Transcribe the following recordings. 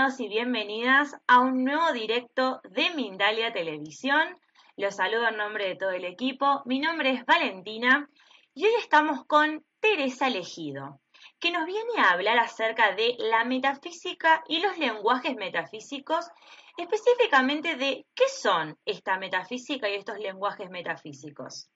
Y bienvenidas a un nuevo directo de Mindalia Televisión. Los saludo en nombre de todo el equipo. Mi nombre es Valentina y hoy estamos con Teresa Elegido, que nos viene a hablar acerca de la metafísica y los lenguajes metafísicos, específicamente de qué son esta metafísica y estos lenguajes metafísicos.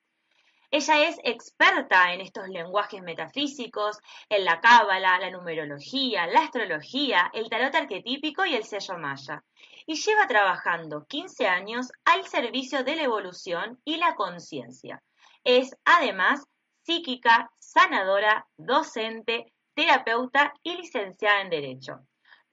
Ella es experta en estos lenguajes metafísicos, en la cábala, la numerología, la astrología, el tarot arquetípico y el sello maya. Y lleva trabajando 15 años al servicio de la evolución y la conciencia. Es además psíquica, sanadora, docente, terapeuta y licenciada en Derecho.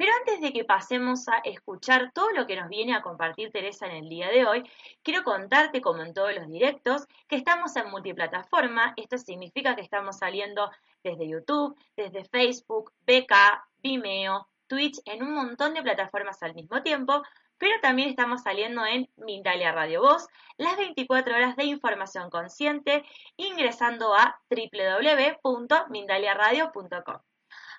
Pero antes de que pasemos a escuchar todo lo que nos viene a compartir Teresa en el día de hoy, quiero contarte, como en todos los directos, que estamos en multiplataforma. Esto significa que estamos saliendo desde YouTube, desde Facebook, BK, Vimeo, Twitch, en un montón de plataformas al mismo tiempo, pero también estamos saliendo en Mindalia Radio Voz, las 24 horas de información consciente, ingresando a www.mindaliaradio.com.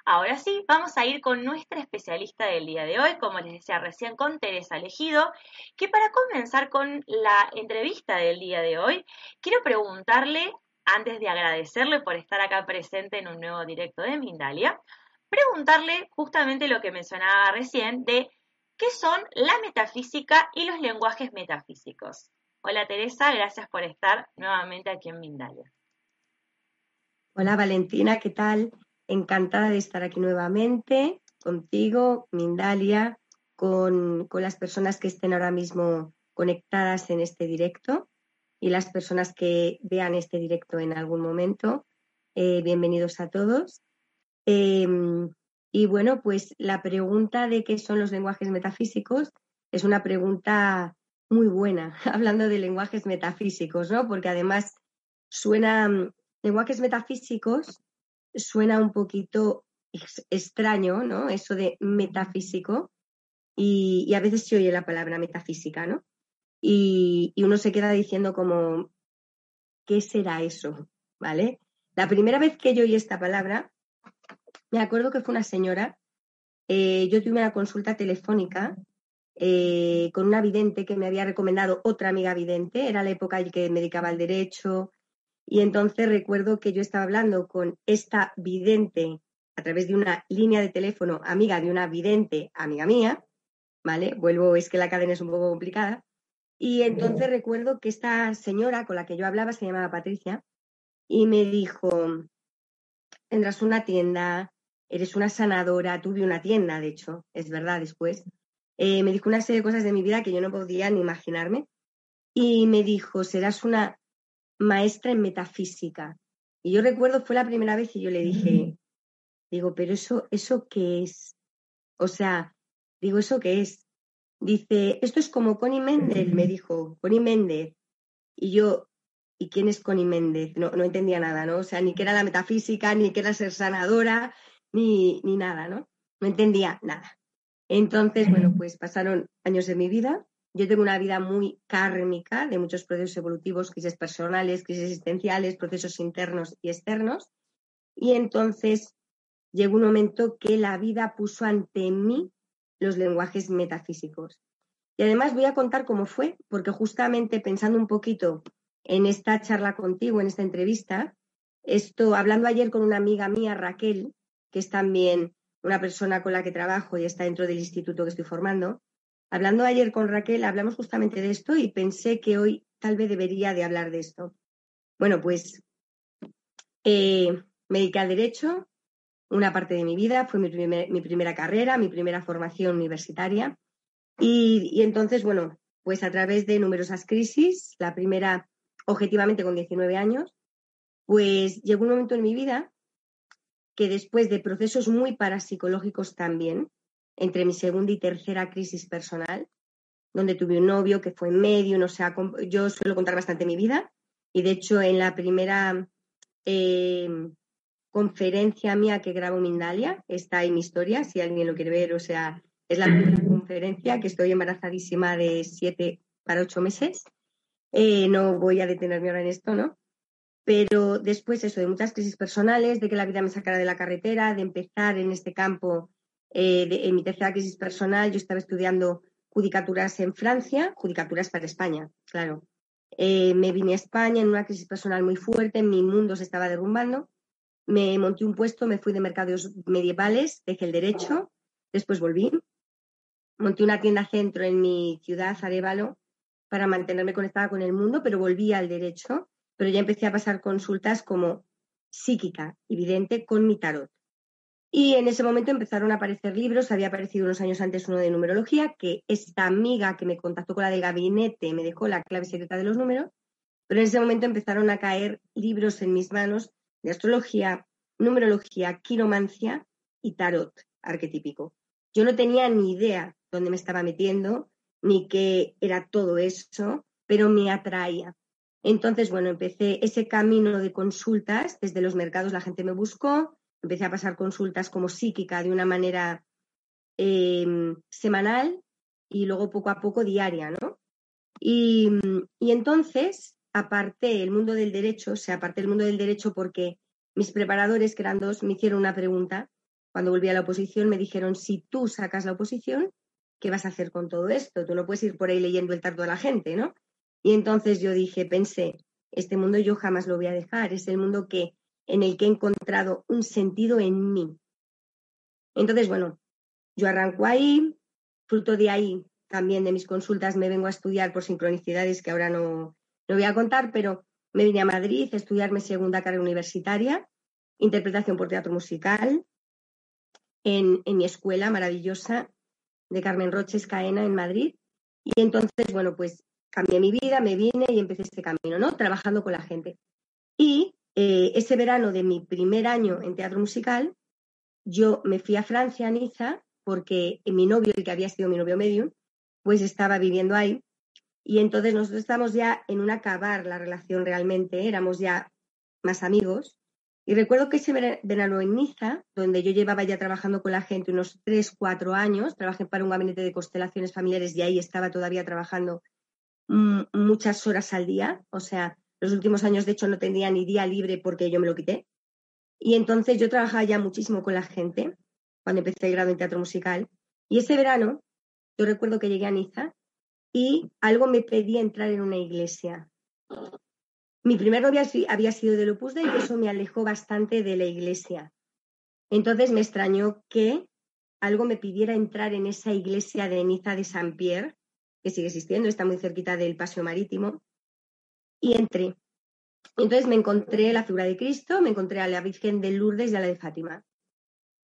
Ahora sí, vamos a ir con nuestra especialista del día de hoy, como les decía recién, con Teresa Elegido, que para comenzar con la entrevista del día de hoy, quiero preguntarle, antes de agradecerle por estar acá presente en un nuevo directo de Mindalia, preguntarle justamente lo que mencionaba recién de qué son la metafísica y los lenguajes metafísicos. Hola Teresa, gracias por estar nuevamente aquí en Mindalia. Hola Valentina, ¿qué tal? Encantada de estar aquí nuevamente contigo, Mindalia, con, las personas que estén ahora mismo conectadas en este directo y las personas que vean este directo en algún momento. Eh, bienvenidos a todos. Em, y bueno, pues la pregunta de qué son los lenguajes metafísicos es una pregunta muy buena, hablando de lenguajes metafísicos, ¿no? Porque además suena lenguajes metafísicos suena un poquito extraño, ¿no? Eso de metafísico. Y, a veces se oye la palabra metafísica, ¿no? Y, uno se queda diciendo como, ¿qué será eso? ¿Vale? La primera vez que yo oí esta palabra, me acuerdo que fue una señora, eh, yo tuve una consulta telefónica eh, con una vidente que me había recomendado otra amiga vidente, era la época en que me dedicaba al derecho, y entonces recuerdo que yo estaba hablando con esta vidente a través de una línea de teléfono, amiga de una vidente, amiga mía, ¿vale? Vuelvo, es que la cadena es un poco complicada. Y entonces recuerdo que esta señora con la que yo hablaba se llamaba Patricia y me dijo, tendrás una tienda, eres una sanadora, tuve una tienda, de hecho, es verdad, después. Eh, me dijo una serie de cosas de mi vida que yo no podía ni imaginarme. Y me dijo, serás una maestra en metafísica. Y yo recuerdo, fue la primera vez y yo le dije, digo, pero eso, ¿eso qué es? O sea, digo, ¿eso qué es? Dice, esto es como Connie Méndez, me dijo, Connie Méndez. Y yo, ¿y quién es Connie Méndez? No, no entendía nada, ¿no? O sea, ni que era la metafísica, ni que era ser sanadora, ni, ni nada, ¿no? No entendía nada. Entonces, bueno, pues pasaron años de mi vida yo tengo una vida muy kármica de muchos procesos evolutivos, crisis personales, crisis existenciales, procesos internos y externos. Y entonces llegó un momento que la vida puso ante mí los lenguajes metafísicos. Y además voy a contar cómo fue, porque justamente pensando un poquito en esta charla contigo, en esta entrevista, esto, hablando ayer con una amiga mía, Raquel, que es también una persona con la que trabajo y está dentro del instituto que estoy formando, Hablando ayer con Raquel, hablamos justamente de esto y pensé que hoy tal vez debería de hablar de esto. Bueno, pues eh, me dediqué al derecho, una parte de mi vida, fue mi, primera carrera, mi primera formación universitaria. Y, entonces, bueno, pues a través de numerosas crisis, la primera objetivamente con 19 años, pues llegó un momento en mi vida que después de procesos muy parapsicológicos también, entre mi segunda y tercera crisis personal, donde tuve un novio que fue medio, no sé, yo suelo contar bastante mi vida y de hecho en la primera eh, conferencia mía que grabo Mindalia, está en mi historia, si alguien lo quiere ver, o sea, es la primera conferencia que estoy embarazadísima de siete para ocho meses. Eh, no voy a detenerme ahora en esto, ¿no? Pero después eso, de muchas crisis personales, de que la vida me sacara de la carretera, de empezar en este campo eh, en mi tercera crisis personal, yo estaba estudiando judicaturas en Francia, judicaturas para España, claro. Eh, me vine a España en una crisis personal muy fuerte, mi mundo se estaba derrumbando. Me monté un puesto, me fui de mercados medievales, dejé el derecho, después volví. Monté una tienda centro en mi ciudad, Arevalo, para mantenerme conectada con el mundo, pero volví al derecho. Pero ya empecé a pasar consultas como psíquica y vidente con mi tarot. Y en ese momento empezaron a aparecer libros, había aparecido unos años antes uno de numerología, que esta amiga que me contactó con la del gabinete me dejó la clave secreta de los números, pero en ese momento empezaron a caer libros en mis manos de astrología, numerología, quiromancia y tarot arquetípico. Yo no tenía ni idea dónde me estaba metiendo, ni qué era todo eso, pero me atraía. Entonces, bueno, empecé ese camino de consultas, desde los mercados la gente me buscó, empecé a pasar consultas como psíquica de una manera em, semanal y luego poco a poco diaria, ¿no? Y, entonces aparte el mundo del derecho, o sea, aparte el mundo del derecho porque mis preparadores, que eran dos, me hicieron una pregunta. Cuando volví a la oposición me dijeron, si tú sacas la oposición, ¿qué vas a hacer con todo esto? Tú no puedes ir por ahí leyendo el tardo a la gente, ¿no? Y entonces yo dije, pensé, este mundo yo jamás lo voy a dejar, es el mundo que en el que he encontrado un sentido en mí. Entonces, bueno, yo arranco ahí, fruto de ahí también de mis consultas me vengo a estudiar por sincronicidades que ahora no, no voy a contar, pero me vine a Madrid a estudiar mi segunda carrera universitaria, interpretación por teatro musical, en, en mi escuela maravillosa de Carmen Roches Caena en Madrid. Y entonces, bueno, pues cambié mi vida, me vine y empecé este camino, ¿no? Trabajando con la gente. Y eh, ese verano de mi primer año en teatro musical, yo me fui a Francia, a Niza, porque mi novio, el que había sido mi novio medium, pues estaba viviendo ahí. Y entonces nosotros estábamos ya en un acabar la relación realmente, éramos ya más amigos. Y recuerdo que ese verano en Niza, donde yo llevaba ya trabajando con la gente unos tres, cuatro años, trabajé para un gabinete de constelaciones familiares y ahí estaba todavía trabajando mm, muchas horas al día, o sea, los últimos años, de hecho, no tenía ni día libre porque yo me lo quité. Y entonces yo trabajaba ya muchísimo con la gente cuando empecé el grado en teatro musical. Y ese verano, yo recuerdo que llegué a Niza y algo me pedía entrar en una iglesia. Mi primer novia había sido del Opus y eso me alejó bastante de la iglesia. Entonces me extrañó que algo me pidiera entrar en esa iglesia de Niza de San Pierre, que sigue existiendo, está muy cerquita del Paseo Marítimo y entré. Entonces me encontré la figura de Cristo, me encontré a la Virgen de Lourdes y a la de Fátima.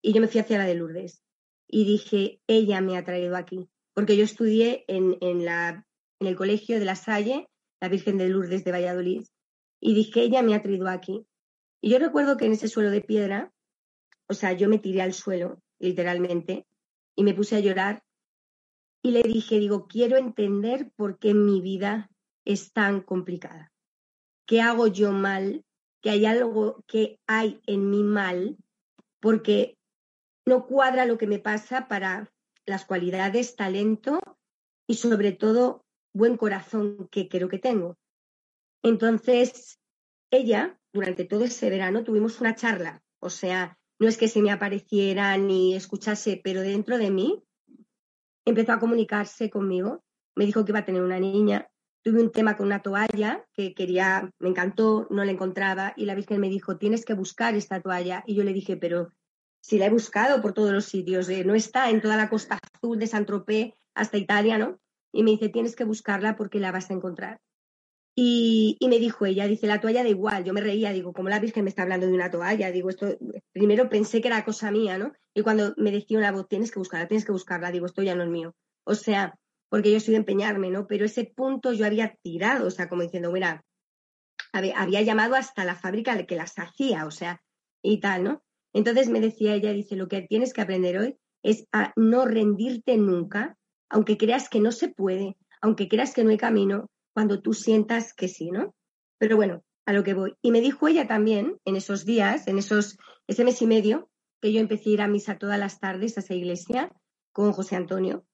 Y yo me fui hacia la de Lourdes. Y dije, ella me ha traído aquí. Porque yo estudié en, la, en el colegio de la Salle, la Virgen de Lourdes de Valladolid. Y dije, ella me ha traído aquí. Y yo recuerdo que en ese suelo de piedra, o sea, yo me tiré al suelo, literalmente, y me puse a llorar. Y le dije, digo, quiero entender por qué mi vida es tan complicada. ¿Qué hago yo mal? ¿Que hay algo que hay en mi mal? Porque no cuadra lo que me pasa para las cualidades, talento y sobre todo buen corazón que creo que tengo. Entonces, ella, durante todo ese verano, tuvimos una charla. O sea, no es que se me apareciera ni escuchase, pero dentro de mí empezó a comunicarse conmigo. Me dijo que iba a tener una niña, tuve un tema con una toalla que quería, me encantó, no la encontraba y la Virgen me dijo, tienes que buscar esta toalla. Y yo le dije, pero si la he buscado por todos los sitios, eh, no está en toda la costa azul de San Tropez hasta Italia, ¿no? Y me dice, tienes que buscarla porque la vas a encontrar. Y, y, me dijo ella, dice, la toalla da igual. Yo me reía, digo, como la Virgen me está hablando de una toalla? Digo, esto, primero pensé que era cosa mía, ¿no? Y cuando me decía una voz, tienes que buscarla, tienes que buscarla, digo, esto ya no es mío. O sea, porque yo soy de empeñarme, ¿no? Pero ese punto yo había tirado, o sea, como diciendo, mira, había llamado hasta la fábrica que las hacía, o sea, y tal, ¿no? Entonces me decía ella, dice, lo que tienes que aprender hoy es a no rendirte nunca, aunque creas que no se puede, aunque creas que no hay camino, cuando tú sientas que sí, ¿no? Pero bueno, a lo que voy. Y me dijo ella también, en esos días, en esos, ese mes y medio, que yo empecé a ir a misa todas las tardes a esa iglesia con José Antonio,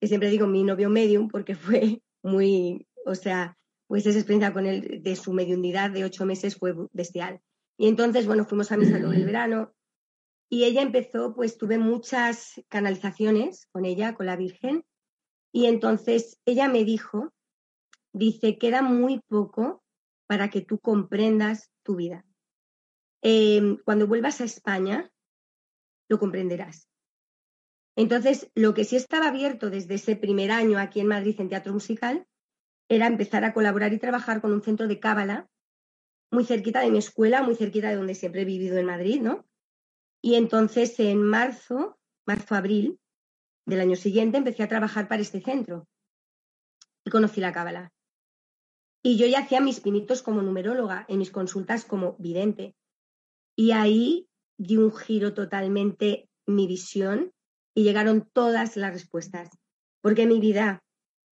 que siempre digo mi novio medium porque fue muy, o sea, pues esa experiencia con él de su mediunidad de ocho meses fue bestial. Y entonces, bueno, fuimos a misa todo el verano y ella empezó, pues tuve muchas canalizaciones con ella, con la Virgen, y entonces ella me dijo, dice, queda muy poco para que tú comprendas tu vida. Em, cuando vuelvas a España, lo comprenderás. Entonces, lo que sí estaba abierto desde ese primer año aquí en Madrid en teatro musical era empezar a colaborar y trabajar con un centro de cábala muy cerquita de mi escuela, muy cerquita de donde siempre he vivido en Madrid, ¿no? Y entonces en marzo, marzo-abril del año siguiente, empecé a trabajar para este centro y conocí la cábala. Y yo ya hacía mis pinitos como numeróloga, en mis consultas como vidente. Y ahí di un giro totalmente mi visión y llegaron todas las respuestas. Porque mi vida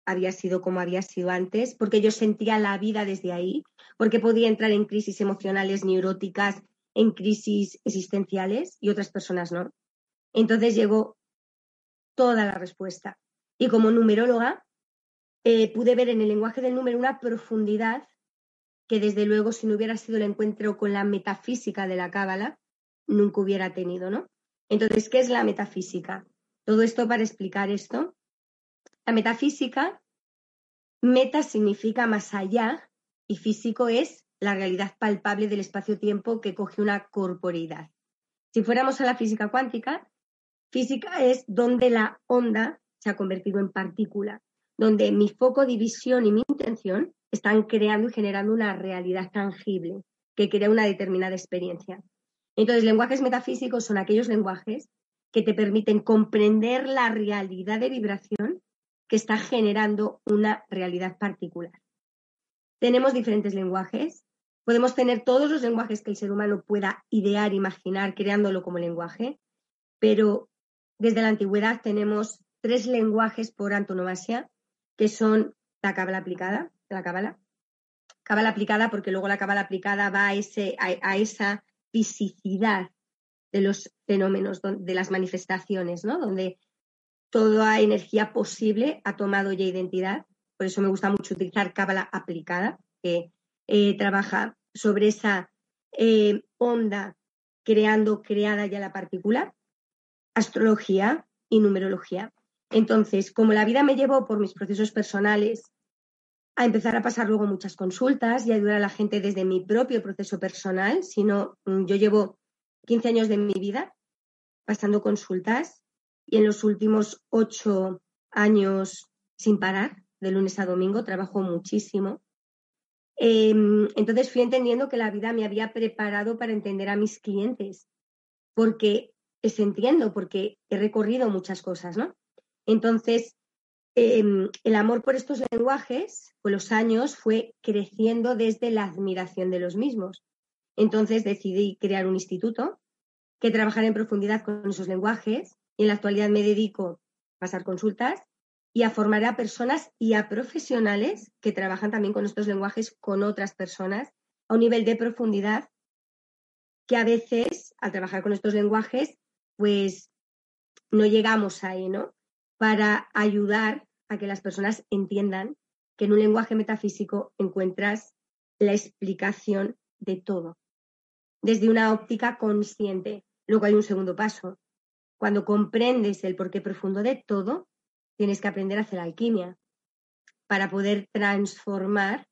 había sido como había sido antes, porque yo sentía la vida desde ahí, porque podía entrar en crisis emocionales neuróticas, en crisis existenciales y otras personas no. Entonces llegó toda la respuesta. Y como numeróloga, eh, pude ver en el lenguaje del número una profundidad que desde luego si no hubiera sido el encuentro con la metafísica de la cábala, nunca hubiera tenido, ¿no? Entonces, ¿qué es la metafísica? Todo esto para explicar esto. La metafísica, meta significa más allá y físico es la realidad palpable del espacio-tiempo que coge una corporeidad. Si fuéramos a la física cuántica, física es donde la onda se ha convertido en partícula, donde mi foco, división y mi intención están creando y generando una realidad tangible que crea una determinada experiencia. Entonces, lenguajes metafísicos son aquellos lenguajes que te permiten comprender la realidad de vibración que está generando una realidad particular. Tenemos diferentes lenguajes. Podemos tener todos los lenguajes que el ser humano pueda idear, imaginar, creándolo como lenguaje, pero desde la antigüedad tenemos tres lenguajes por antonomasia, que son la cábala aplicada, la cábala, cábala aplicada porque luego la cábala aplicada va a, a esa fisicidad de los fenómenos, de las manifestaciones, ¿no? Donde toda energía posible ha tomado ya identidad. Por eso me gusta mucho utilizar cábala aplicada, que eh, trabaja sobre esa eh, onda creando, creada ya la partícula, astrología y numerología. Entonces, como la vida me llevó por mis procesos personales a empezar a pasar luego muchas consultas y ayudar a la gente desde mi propio proceso personal, sino mm, yo llevo 15 años de mi vida pasando consultas y en los últimos ocho años sin parar, de lunes a domingo, trabajo muchísimo. Em, entonces fui entendiendo que la vida me había preparado para entender a mis clientes, porque les entiendo, porque he recorrido muchas cosas, ¿no? Entonces, em, el amor por estos lenguajes, con los años, fue creciendo desde la admiración de los mismos. Entonces decidí crear un instituto que trabajara en profundidad con esos lenguajes y en la actualidad me dedico a pasar consultas y a formar a personas y a profesionales que trabajan también con estos lenguajes con otras personas a un nivel de profundidad que a veces al trabajar con estos lenguajes pues no llegamos ahí, ¿no? Para ayudar a que las personas entiendan que en un lenguaje metafísico encuentras la explicación de todo desde una óptica consciente. Luego hay un segundo paso. Cuando comprendes el porqué profundo de todo, tienes que aprender a hacer alquimia para poder transformar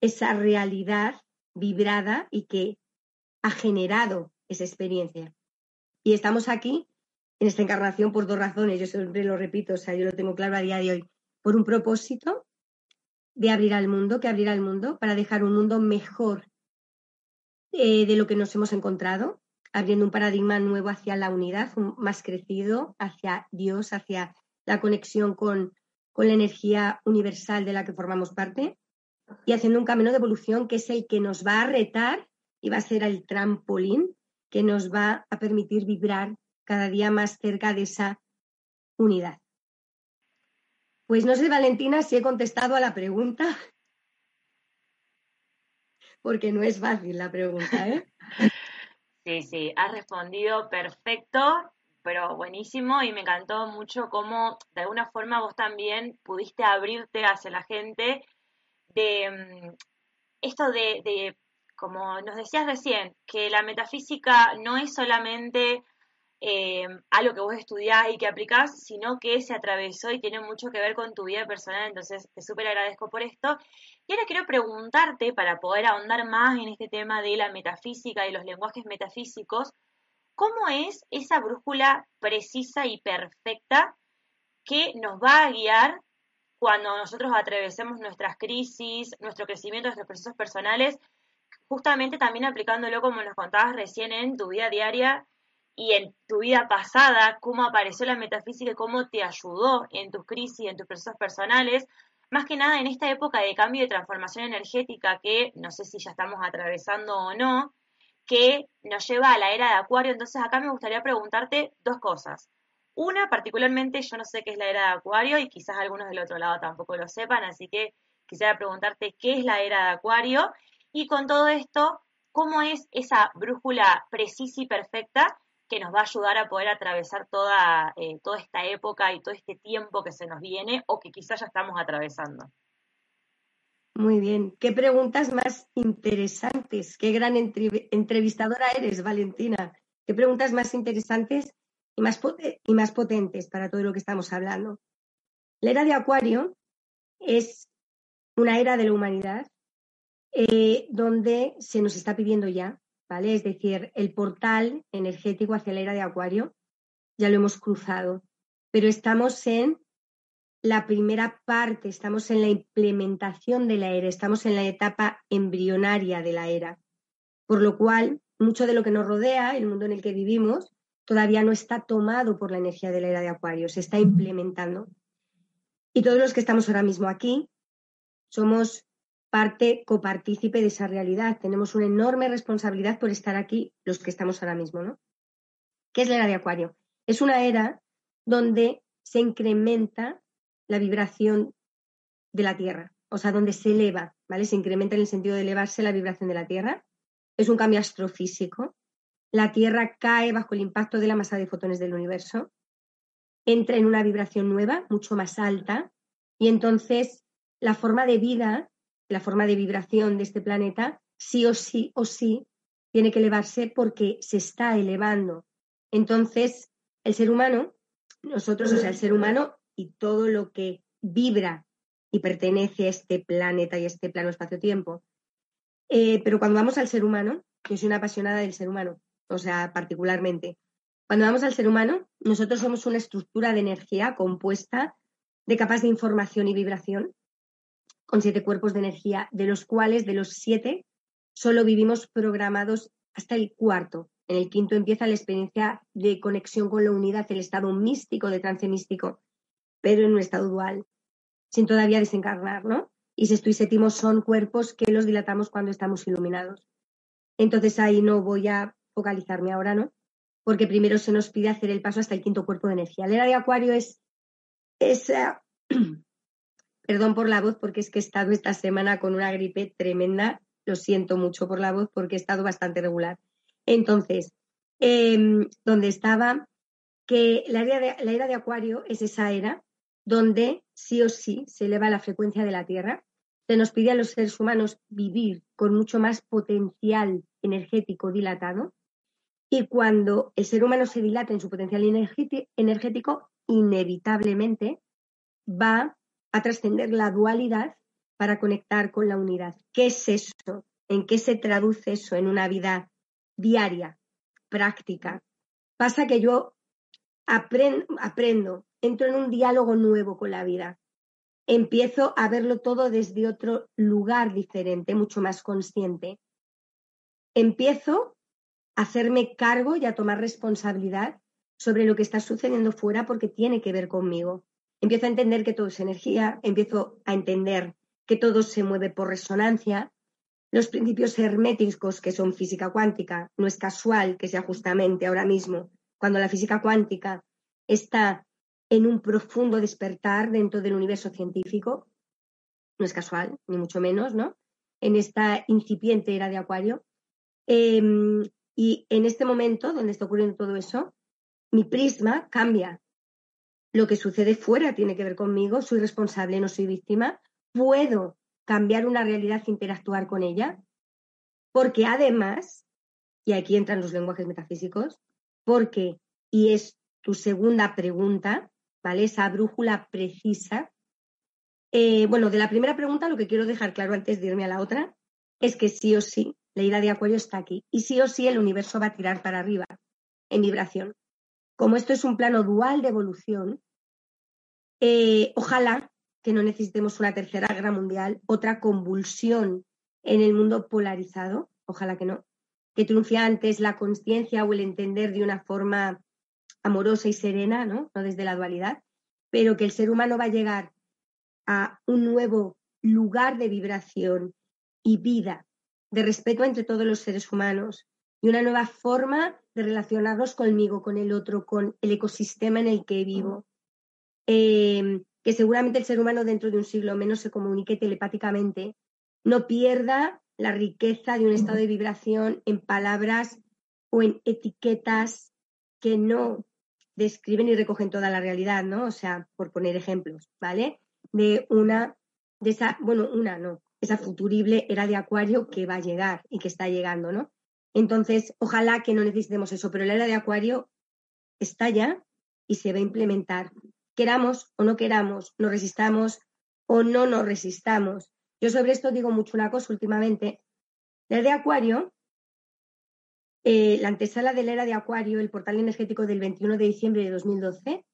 esa realidad vibrada y que ha generado esa experiencia. Y estamos aquí en esta encarnación por dos razones, yo siempre lo repito, o sea, yo lo tengo claro a día de hoy, por un propósito de abrir al mundo, que abrir al mundo para dejar un mundo mejor eh, de lo que nos hemos encontrado, abriendo un paradigma nuevo hacia la unidad, más crecido, hacia Dios, hacia la conexión con, con la energía universal de la que formamos parte y haciendo un camino de evolución que es el que nos va a retar y va a ser el trampolín que nos va a permitir vibrar cada día más cerca de esa unidad. Pues no sé, Valentina, si he contestado a la pregunta porque no es fácil la pregunta, ¿eh? Sí, sí, has respondido perfecto, pero buenísimo y me encantó mucho cómo de alguna forma vos también pudiste abrirte hacia la gente de mm, esto de, de, como nos decías recién, que la metafísica no es solamente eh, algo que vos estudiás y que aplicás, sino que se atravesó y tiene mucho que ver con tu vida personal, entonces te súper agradezco por esto. Y ahora quiero preguntarte, para poder ahondar más en este tema de la metafísica y los lenguajes metafísicos, ¿cómo es esa brújula precisa y perfecta que nos va a guiar cuando nosotros atravesemos nuestras crisis, nuestro crecimiento, nuestros procesos personales, justamente también aplicándolo como nos contabas recién en tu vida diaria y en tu vida pasada, cómo apareció la metafísica y cómo te ayudó en tus crisis, en tus procesos personales, más que nada en esta época de cambio y transformación energética que no sé si ya estamos atravesando o no, que nos lleva a la era de Acuario. Entonces acá me gustaría preguntarte dos cosas. Una, particularmente, yo no sé qué es la era de Acuario y quizás algunos del otro lado tampoco lo sepan, así que quisiera preguntarte qué es la era de Acuario y con todo esto, cómo es esa brújula precisa y perfecta que nos va a ayudar a poder atravesar toda, eh, toda esta época y todo este tiempo que se nos viene o que quizás ya estamos atravesando. Muy bien. ¿Qué preguntas más interesantes? Qué gran entrevistadora eres, Valentina. ¿Qué preguntas más interesantes y más, y más potentes para todo lo que estamos hablando? La era de Acuario es una era de la humanidad eh, donde se nos está pidiendo ya, Es decir, el portal energético hacia la era de Acuario ya lo hemos cruzado, pero estamos en la primera parte, estamos en la implementación de la era, estamos en la etapa embrionaria de la era, por lo cual mucho de lo que nos rodea, el mundo en el que vivimos, todavía no está tomado por la energía de la era de Acuario, se está implementando. Y todos los que estamos ahora mismo aquí somos parte copartícipe de esa realidad. Tenemos una enorme responsabilidad por estar aquí, los que estamos ahora mismo, ¿no? ¿Qué es la era de Acuario? Es una era donde se incrementa la vibración de la Tierra, o sea, donde se eleva, ¿vale? Se incrementa en el sentido de elevarse la vibración de la Tierra. Es un cambio astrofísico. La Tierra cae bajo el impacto de la masa de fotones del universo, entra en una vibración nueva, mucho más alta, y entonces la forma de vida la forma de vibración de este planeta, sí o sí o sí tiene que elevarse porque se está elevando. Entonces, el ser humano, nosotros, o sea, el ser humano y todo lo que vibra y pertenece a este planeta y a este plano espacio-tiempo. Eh, pero cuando vamos al ser humano, yo soy una apasionada del ser humano, o sea, particularmente, cuando vamos al ser humano, nosotros somos una estructura de energía compuesta de capas de información y vibración con siete cuerpos de energía, de los cuales de los siete solo vivimos programados hasta el cuarto. En el quinto empieza la experiencia de conexión con la unidad, el estado místico de trance místico, pero en un estado dual, sin todavía desencarnar, ¿no? Y sexto y séptimo son cuerpos que los dilatamos cuando estamos iluminados. Entonces ahí no voy a focalizarme ahora, ¿no? Porque primero se nos pide hacer el paso hasta el quinto cuerpo de energía. La era de Acuario es esa Perdón por la voz porque es que he estado esta semana con una gripe tremenda. Lo siento mucho por la voz porque he estado bastante regular. Entonces, em, donde estaba, que la era, de, la era de Acuario es esa era donde sí o sí se eleva la frecuencia de la Tierra. Se nos pide a los seres humanos vivir con mucho más potencial energético dilatado. Y cuando el ser humano se dilata en su potencial energético, inevitablemente va a trascender la dualidad para conectar con la unidad. ¿Qué es eso? ¿En qué se traduce eso en una vida diaria, práctica? Pasa que yo aprendo, entro en un diálogo nuevo con la vida. Empiezo a verlo todo desde otro lugar diferente, mucho más consciente. Empiezo a hacerme cargo y a tomar responsabilidad sobre lo que está sucediendo fuera porque tiene que ver conmigo empiezo a entender que todo es energía, empiezo a entender que todo se mueve por resonancia. Los principios herméticos que son física cuántica, no es casual que sea justamente ahora mismo, cuando la física cuántica está en un profundo despertar dentro del universo científico, no es casual, ni mucho menos, ¿no? En esta incipiente era de Acuario. Em, y en este momento, donde está ocurriendo todo eso, mi prisma cambia lo que sucede fuera tiene que ver conmigo, soy responsable, no soy víctima, puedo cambiar una realidad, interactuar con ella, porque además, y aquí entran los lenguajes metafísicos, porque y es tu segunda pregunta, ¿vale? Esa brújula precisa. Eh, bueno, de la primera pregunta lo que quiero dejar claro antes de irme a la otra es que sí o sí la ira de Acuario está aquí y sí o sí el universo va a tirar para arriba en vibración. Como esto es un plano dual de evolución, eh, ojalá que no necesitemos una tercera guerra mundial, otra convulsión en el mundo polarizado, ojalá que no, que triunfe antes la conciencia o el entender de una forma amorosa y serena, ¿no? no desde la dualidad, pero que el ser humano va a llegar a un nuevo lugar de vibración y vida, de respeto entre todos los seres humanos y una nueva forma de relacionarnos conmigo, con el otro, con el ecosistema en el que vivo. Em, que seguramente el ser humano dentro de un siglo menos se comunique telepáticamente, no pierda la riqueza de un estado de vibración en palabras o en etiquetas que no describen y recogen toda la realidad, ¿no? O sea, por poner ejemplos, ¿vale? De una, de esa, bueno, una, no, esa futurible era de Acuario que va a llegar y que está llegando, ¿no? Entonces, ojalá que no necesitemos eso, pero la era de Acuario está ya y se va a implementar. Queramos o no queramos, nos resistamos o no nos resistamos. Yo sobre esto digo mucho una cosa últimamente. La era de Acuario, eh, la antesala de la era de Acuario, el portal energético del 21 de diciembre de 2012,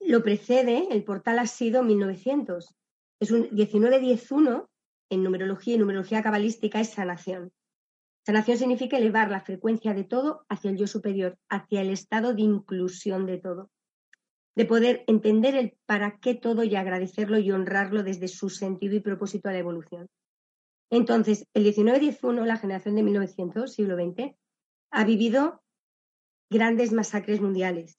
lo precede, el portal ha sido 1900. Es un 1911 en numerología y numerología cabalística es sanación. Sanación significa elevar la frecuencia de todo hacia el yo superior, hacia el estado de inclusión de todo. De poder entender el para qué todo y agradecerlo y honrarlo desde su sentido y propósito a la evolución. Entonces, el 19-11, la generación de 1900, siglo XX, ha vivido grandes masacres mundiales,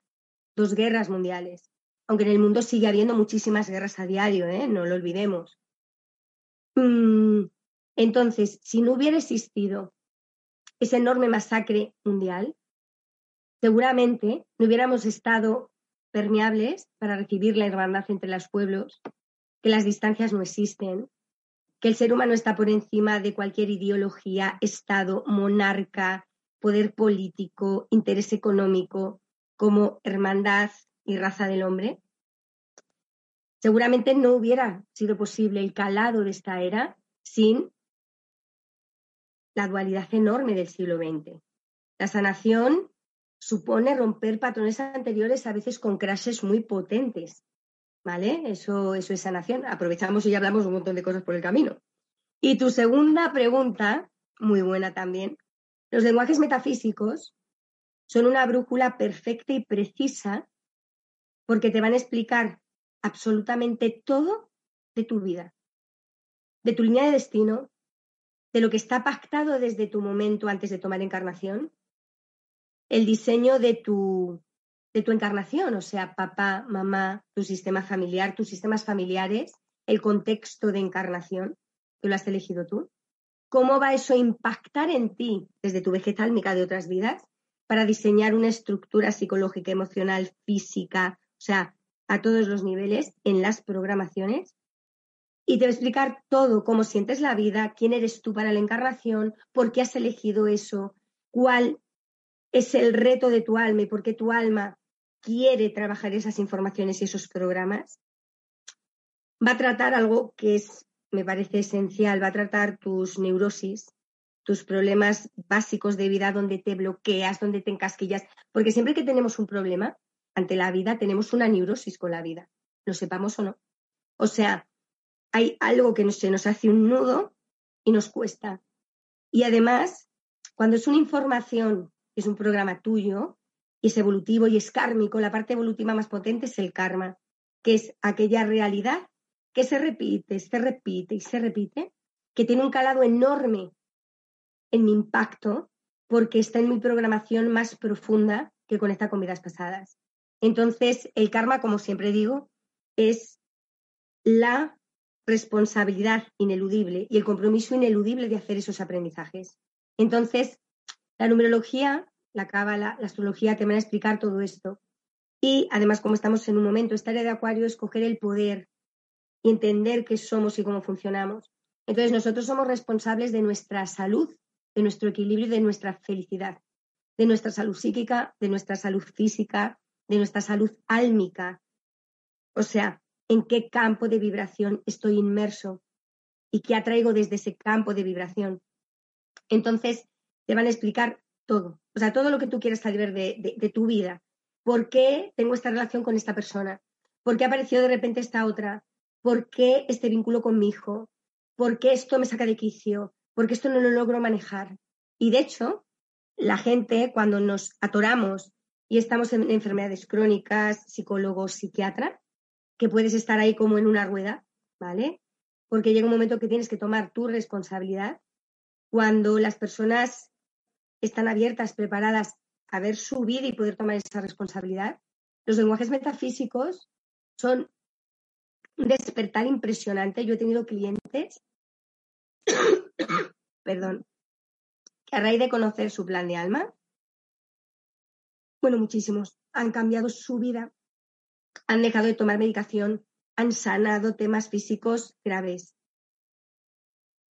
dos guerras mundiales, aunque en el mundo sigue habiendo muchísimas guerras a diario, ¿eh? no lo olvidemos. Mm, entonces, si no hubiera existido esa enorme masacre mundial, seguramente no hubiéramos estado permeables para recibir la hermandad entre los pueblos, que las distancias no existen, que el ser humano está por encima de cualquier ideología, Estado, monarca, poder político, interés económico, como hermandad y raza del hombre. Seguramente no hubiera sido posible el calado de esta era sin la dualidad enorme del siglo XX. La sanación supone romper patrones anteriores a veces con crashes muy potentes. ¿Vale? Eso, eso es sanación. Aprovechamos y ya hablamos un montón de cosas por el camino. Y tu segunda pregunta, muy buena también. Los lenguajes metafísicos son una brújula perfecta y precisa porque te van a explicar absolutamente todo de tu vida, de tu línea de destino, de lo que está pactado desde tu momento antes de tomar encarnación, el diseño de tu, de tu encarnación, o sea, papá, mamá, tu sistema familiar, tus sistemas familiares, el contexto de encarnación, que lo has elegido tú. ¿Cómo va eso a impactar en ti desde tu vegetálmica de otras vidas para diseñar una estructura psicológica, emocional, física, o sea, a todos los niveles en las programaciones? Y te va a explicar todo, cómo sientes la vida, quién eres tú para la encarnación, por qué has elegido eso, cuál es el reto de tu alma y por qué tu alma quiere trabajar esas informaciones y esos programas. Va a tratar algo que es, me parece esencial, va a tratar tus neurosis, tus problemas básicos de vida donde te bloqueas, donde te encasquillas, porque siempre que tenemos un problema ante la vida, tenemos una neurosis con la vida, lo sepamos o no. O sea, hay algo que se nos hace un nudo y nos cuesta. Y además, cuando es una información, es un programa tuyo, y es evolutivo y es kármico, la parte evolutiva más potente es el karma, que es aquella realidad que se repite, se repite y se repite, que tiene un calado enorme en mi impacto, porque está en mi programación más profunda que conecta con vidas pasadas. Entonces, el karma, como siempre digo, es la responsabilidad ineludible y el compromiso ineludible de hacer esos aprendizajes. Entonces, la numerología, la cábala, la astrología te van a explicar todo esto. Y además, como estamos en un momento, esta área de Acuario es coger el poder y entender qué somos y cómo funcionamos. Entonces, nosotros somos responsables de nuestra salud, de nuestro equilibrio de nuestra felicidad. de nuestra salud psíquica, de nuestra salud física, de nuestra salud álmica. O sea, en qué campo de vibración estoy inmerso y qué atraigo desde ese campo de vibración. Entonces, te van a explicar todo, o sea, todo lo que tú quieras saber de, tu vida. ¿Por qué tengo esta relación con esta persona? ¿Por qué apareció de repente esta otra? ¿Por qué este vínculo con mi hijo? ¿Por qué esto me saca de quicio? ¿Por qué esto no lo logro manejar? Y de hecho, la gente cuando nos atoramos y estamos en enfermedades crónicas, psicólogos, psiquiatra, que puedes estar ahí como en una rueda, ¿vale? Porque llega un momento que tienes que tomar tu responsabilidad. Cuando las personas están abiertas, preparadas a ver su vida y poder tomar esa responsabilidad, los lenguajes metafísicos son un despertar impresionante. Yo he tenido clientes, perdón, que a raíz de conocer su plan de alma, bueno, muchísimos, han cambiado su vida, han dejado de tomar medicación, han sanado temas físicos graves.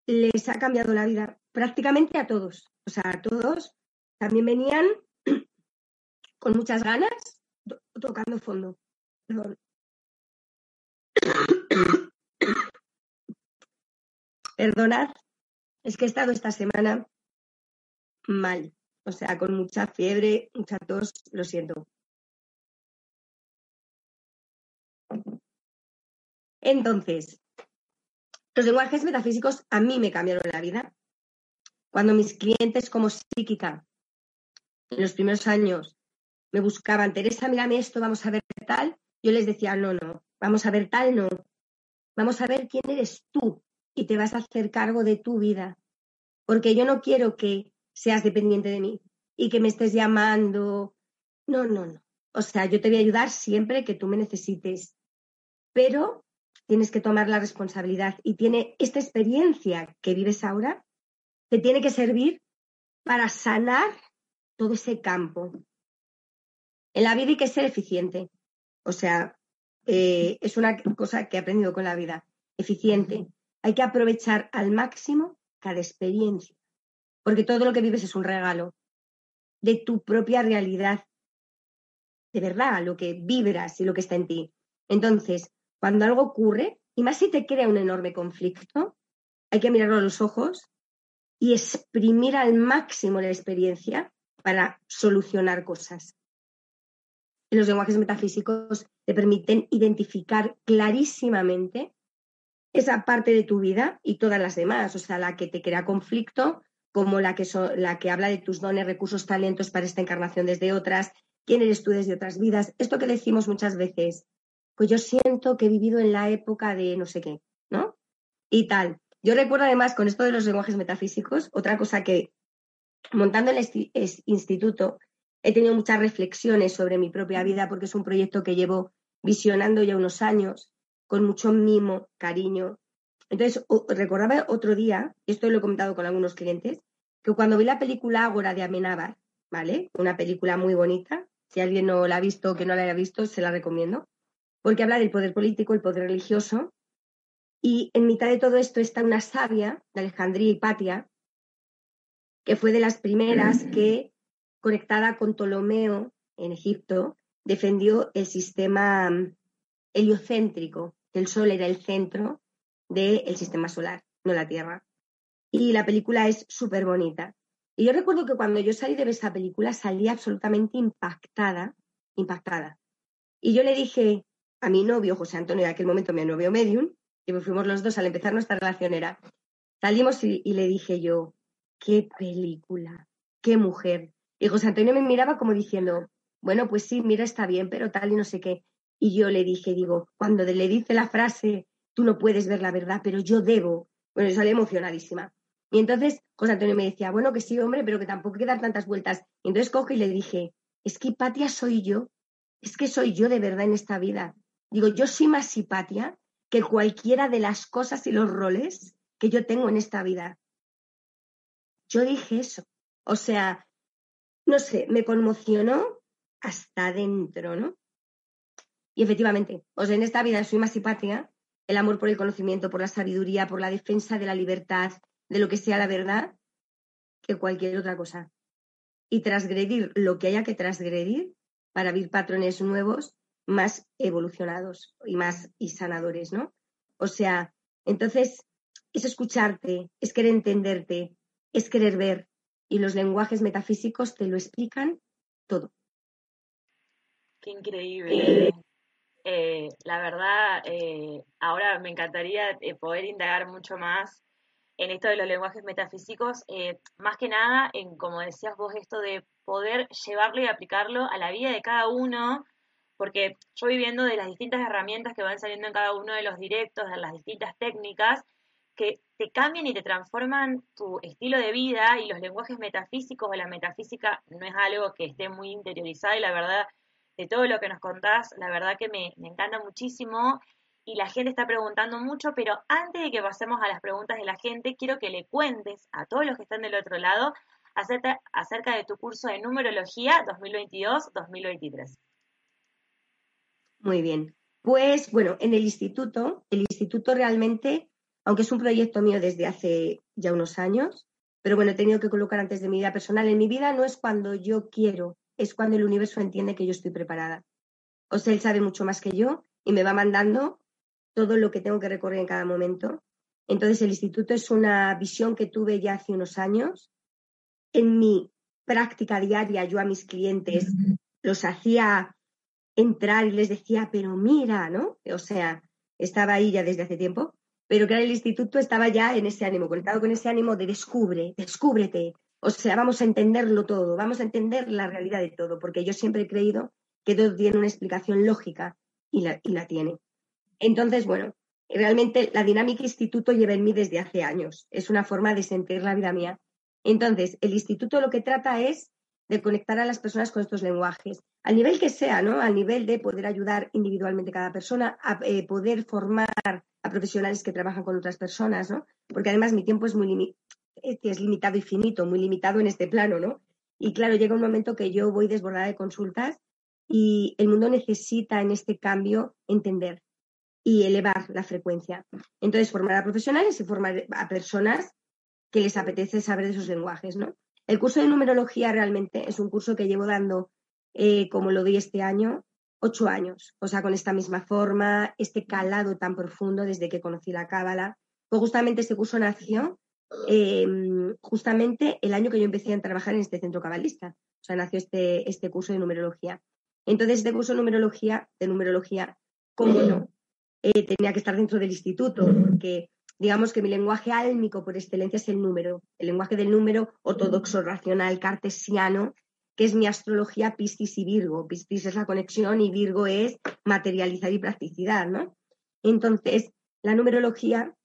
Les ha cambiado la vida prácticamente a todos. O sea, a todos también venían con muchas ganas, tocando fondo. Perdón. Perdonad, es que he estado esta semana mal, o sea, con mucha fiebre, mucha tos, lo siento. Entonces, los lenguajes metafísicos a mí me cambiaron la vida. Cuando mis clientes como psíquica, en los primeros años, me buscaban, Teresa, mírame esto, vamos a ver tal, yo les decía, no, no, vamos a ver tal, no. Vamos a ver quién eres tú y te vas a hacer cargo de tu vida. Porque yo no quiero que seas dependiente de mí y que me estés llamando. No, no, no. O sea, yo te voy a ayudar siempre que tú me necesites. Pero tienes que tomar la responsabilidad y tiene esta experiencia que vives ahora, te tiene que servir para sanar todo ese campo. En la vida hay que ser eficiente. O sea, eh, es una cosa que he aprendido con la vida. Eficiente. Hay que aprovechar al máximo cada experiencia. Porque todo lo que vives es un regalo de tu propia realidad. De verdad, lo que vibras y lo que está en ti. Entonces, cuando algo ocurre, y más si te crea un enorme conflicto, hay que mirarlo a los ojos y exprimir al máximo la experiencia para solucionar cosas. los lenguajes metafísicos te permiten identificar clarísimamente esa parte de tu vida y todas las demás, o sea, la que te crea conflicto, como la que, la que habla de tus dones, recursos, talentos para esta encarnación desde otras, quién eres tú desde otras vidas. Esto que decimos muchas veces, pues yo siento que he vivido en la época de no sé qué, ¿no? Y tal. Yo recuerdo además con esto de los lenguajes metafísicos, otra cosa que montando el instituto he tenido muchas reflexiones sobre mi propia vida porque es un proyecto que llevo visionando ya unos años con mucho mimo, cariño. Entonces, recordaba otro día, esto lo he comentado con algunos clientes, que cuando vi la película Ágora de Amenábar, ¿vale? Una película muy bonita, si alguien no la ha visto o que no la haya visto, se la recomiendo porque habla del poder político, el poder religioso, y en mitad de todo esto está una sabia de Alejandría y Patia, que fue de las primeras que, conectada con Ptolomeo en Egipto, defendió el sistema mm, heliocéntrico, que el Sol era el centro del sistema solar, no la Tierra. Y la película es súper bonita. Y yo recuerdo que cuando yo salí de esa película salí absolutamente impactada, impactada. Y yo le dije, a mi novio, José Antonio, de aquel momento mi novio medium, y fuimos los dos al empezar nuestra relación, era, salimos y, le dije yo, qué película, qué mujer. Y José Antonio me miraba como diciendo, bueno, pues sí, mira, está bien, pero tal y no sé qué. Y yo le dije, digo, cuando le dice la frase, tú no puedes ver la verdad, pero yo debo. Bueno, yo salí emocionadísima. Y entonces José Antonio me decía, bueno, que sí, hombre, pero que tampoco hay que dar tantas vueltas. Y entonces coge y le dije, es que Patia soy yo, es que soy yo de verdad en esta vida. Digo, yo soy más simpatia que cualquiera de las cosas y los roles que yo tengo en esta vida. Yo dije eso. O sea, no sé, me conmocionó hasta adentro, ¿no? Y efectivamente, o sea, en esta vida soy más simpatia, el amor por el conocimiento, por la sabiduría, por la defensa de la libertad, de lo que sea la verdad, que cualquier otra cosa. y transgredir lo que haya que transgredir para abrir patrones nuevos más evolucionados y más y sanadores, ¿no? O sea, entonces es escucharte, es querer entenderte, es querer ver y los lenguajes metafísicos te lo explican todo. Qué increíble. Eh, la verdad, eh, ahora me encantaría eh, poder indagar mucho más en esto de los lenguajes metafísicos, más que nada en, como decías vos, esto de poder llevarlo y aplicarlo a la vida de cada uno, porque yo voy viendo de las distintas herramientas que van saliendo en cada uno de los directos, de las distintas técnicas, que te cambian y te transforman tu estilo de vida y los lenguajes metafísicos o la metafísica no es algo que esté muy interiorizado y la verdad de todo lo que nos contás, la verdad que me, encanta muchísimo y la gente está preguntando mucho, pero antes de que pasemos a las preguntas de la gente, quiero que le cuentes a todos los que están del otro lado acerca, acerca de tu curso de numerología 2022-2023. Muy bien. Pues bueno, en el instituto, el instituto realmente, aunque es un proyecto mío desde hace ya unos años, pero bueno, he tenido que colocar antes de mi vida personal. En mi vida no es cuando yo quiero es cuando el universo entiende que yo estoy preparada. O sea, él sabe mucho más que yo y me va mandando todo lo que tengo que recorrer en cada momento. Entonces, el instituto es una visión que tuve ya hace unos años. En mi práctica diaria, yo a mis clientes los hacía entrar y les decía, pero mira, ¿no? O sea, estaba ahí ya desde hace tiempo, pero que el instituto estaba ya en ese ánimo, conectado con ese ánimo de descubre, descúbrete, o sea, vamos a entenderlo todo, vamos a entender la realidad de todo, porque yo siempre he creído que todo tiene una explicación lógica y la, y la tiene. Entonces, bueno, realmente la dinámica instituto lleva en mí desde hace años. Es una forma de sentir la vida mía. Entonces, el instituto lo que trata es de conectar a las personas con estos lenguajes, al nivel que sea, ¿no? Al nivel de poder ayudar individualmente a cada persona, a eh, poder formar a profesionales que trabajan con otras personas, ¿no? Porque además mi tiempo es muy que es limitado y finito, muy limitado en este plano, ¿no? Y claro, llega un momento que yo voy desbordada de consultas y el mundo necesita en este cambio entender y elevar la frecuencia. Entonces, formar a profesionales y formar a personas que les apetece saber de esos lenguajes, ¿no? El curso de numerología realmente es un curso que llevo dando, eh, como lo doy este año, ocho años, o sea, con esta misma forma, este calado tan profundo desde que conocí la cábala. Pues justamente este curso nació Em, justamente el año que yo empecé a trabajar en este centro cabalista. O sea, nació este, este curso de numerología. Entonces, este curso de numerología, de numerología, ¿cómo no? Eh, tenía que estar dentro del instituto, porque digamos que mi lenguaje álmico por excelencia es el número, el lenguaje del número ortodoxo, racional, cartesiano, que es mi astrología Piscis y Virgo. Piscis es la conexión y Virgo es materializar y practicidad, ¿no? Entonces, la numerología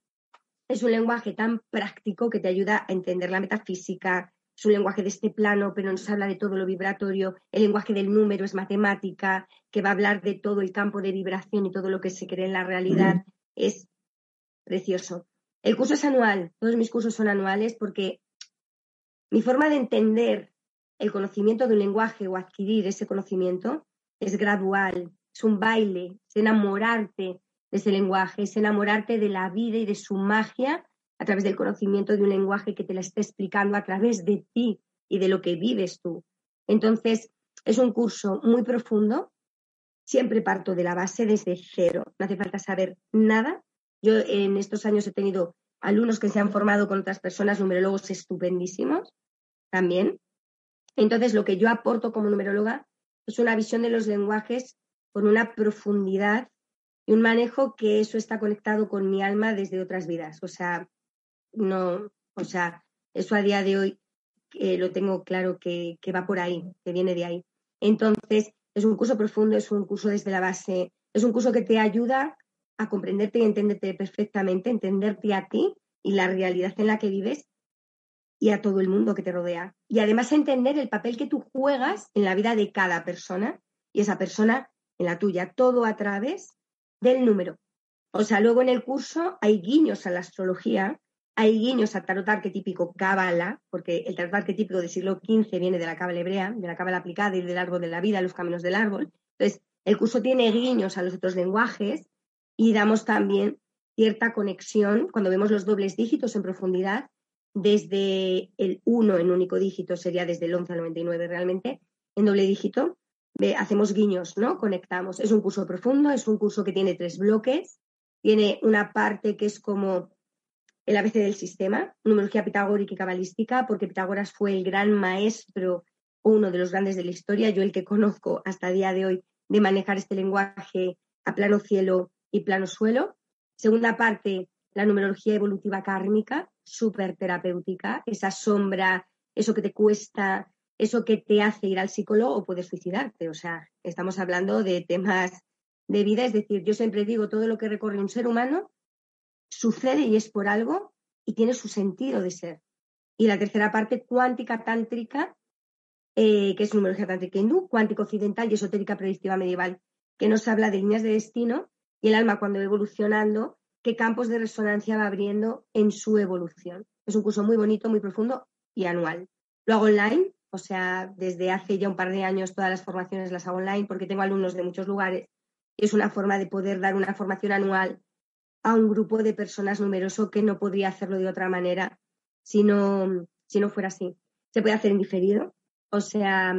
es un lenguaje tan práctico que te ayuda a entender la metafísica, es un lenguaje de este plano, pero nos habla de todo lo vibratorio. El lenguaje del número es matemática, que va a hablar de todo el campo de vibración y todo lo que se cree en la realidad. Es precioso. El curso es anual, todos mis cursos son anuales porque mi forma de entender el conocimiento de un lenguaje o adquirir ese conocimiento es gradual, es un baile, es enamorarte ese lenguaje, es enamorarte de la vida y de su magia a través del conocimiento de un lenguaje que te la esté explicando a través de ti y de lo que vives tú. Entonces, es un curso muy profundo. Siempre parto de la base desde cero. No hace falta saber nada. Yo en estos años he tenido alumnos que se han formado con otras personas, numerólogos estupendísimos también. Entonces, lo que yo aporto como numeróloga es una visión de los lenguajes con una profundidad y un manejo que eso está conectado con mi alma desde otras vidas. O sea, no, o sea, eso a día de hoy eh, lo tengo claro que, que, va por ahí, que viene de ahí. Entonces, es un curso profundo, es un curso desde la base, es un curso que te ayuda a comprenderte y entenderte perfectamente, entenderte a ti y la realidad en la que vives y a todo el mundo que te rodea. Y además entender el papel que tú juegas en la vida de cada persona y esa persona en la tuya, todo a través del número. O sea, luego en el curso hay guiños a la astrología, hay guiños al tarot arquetípico Cábala, porque el tarot arquetípico del siglo XV viene de la Cábala hebrea, de la Cábala aplicada y del árbol de la vida, los caminos del árbol. Entonces, el curso tiene guiños a los otros lenguajes y damos también cierta conexión cuando vemos los dobles dígitos en profundidad, desde el 1 en único dígito, sería desde el 11 al 99 realmente, en doble dígito. hacemos guiños, ¿no? Conectamos. Es un curso profundo, es un curso que tiene tres bloques. Tiene una parte que es como el ABC del sistema, numerología pitagórica y cabalística, porque Pitágoras fue el gran maestro, uno de los grandes de la historia, yo el que conozco hasta el día de hoy, de manejar este lenguaje a plano cielo y plano suelo. Segunda parte, la numerología evolutiva kármica, súper terapéutica, esa sombra, eso que te cuesta, eso que te hace ir al psicólogo o puedes suicidarte. O sea, estamos hablando de temas de vida, es decir, yo siempre digo, todo lo que recorre un ser humano sucede y es por algo y tiene su sentido de ser. Y la tercera parte, cuántica tántrica, eh, que es numerología tántrica hindú, cuántico occidental y esotérica predictiva medieval, que nos habla de líneas de destino y el alma cuando va evolucionando, qué campos de resonancia va abriendo en su evolución. Es un curso muy bonito, muy profundo y anual. Lo hago online, o sea, desde hace ya un par de años todas las formaciones las hago online porque tengo alumnos de muchos lugares es una forma de poder dar una formación anual a un grupo de personas numeroso que no podría hacerlo de otra manera si no, si no fuera así. Se puede hacer en diferido, o sea,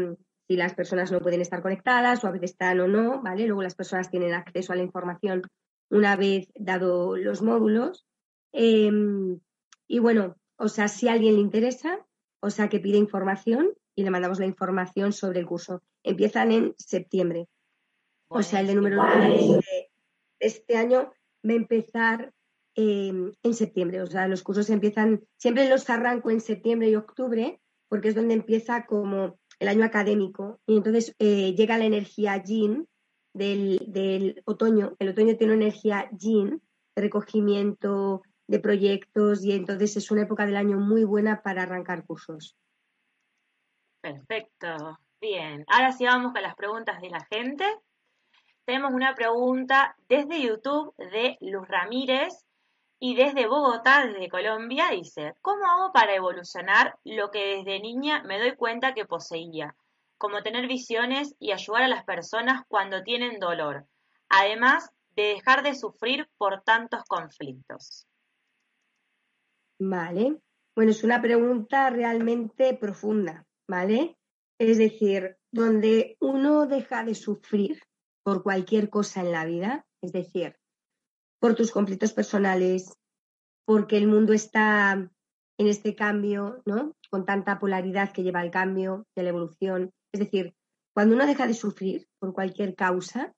si las personas no pueden estar conectadas o a veces están o no, ¿vale? Luego las personas tienen acceso a la información una vez dado los módulos. Em, y bueno, o sea, si a alguien le interesa, o sea, que pide información y le mandamos la información sobre el curso. Empiezan en septiembre. o sea, el de número de este año va a empezar em, en septiembre. O sea, los cursos empiezan, siempre los arranco en septiembre y octubre, porque es donde empieza como el año académico. Y entonces eh, llega la energía yin del, del, otoño. El otoño tiene una energía yin de recogimiento de proyectos y entonces es una época del año muy buena para arrancar cursos. Perfecto. Bien. Ahora sí vamos con las preguntas de la gente tenemos una pregunta desde YouTube de Luz Ramírez y desde Bogotá, desde Colombia, dice, ¿cómo hago para evolucionar lo que desde niña me doy cuenta que poseía? Como tener visiones y ayudar a las personas cuando tienen dolor, además de dejar de sufrir por tantos conflictos. Vale, bueno, es una pregunta realmente profunda, ¿vale? Es decir, donde uno deja de sufrir por cualquier cosa en la vida, es decir, por tus conflictos personales, porque el mundo está en este cambio, ¿no? Con tanta polaridad que lleva al cambio, de la evolución. Es decir, cuando uno deja de sufrir por cualquier causa,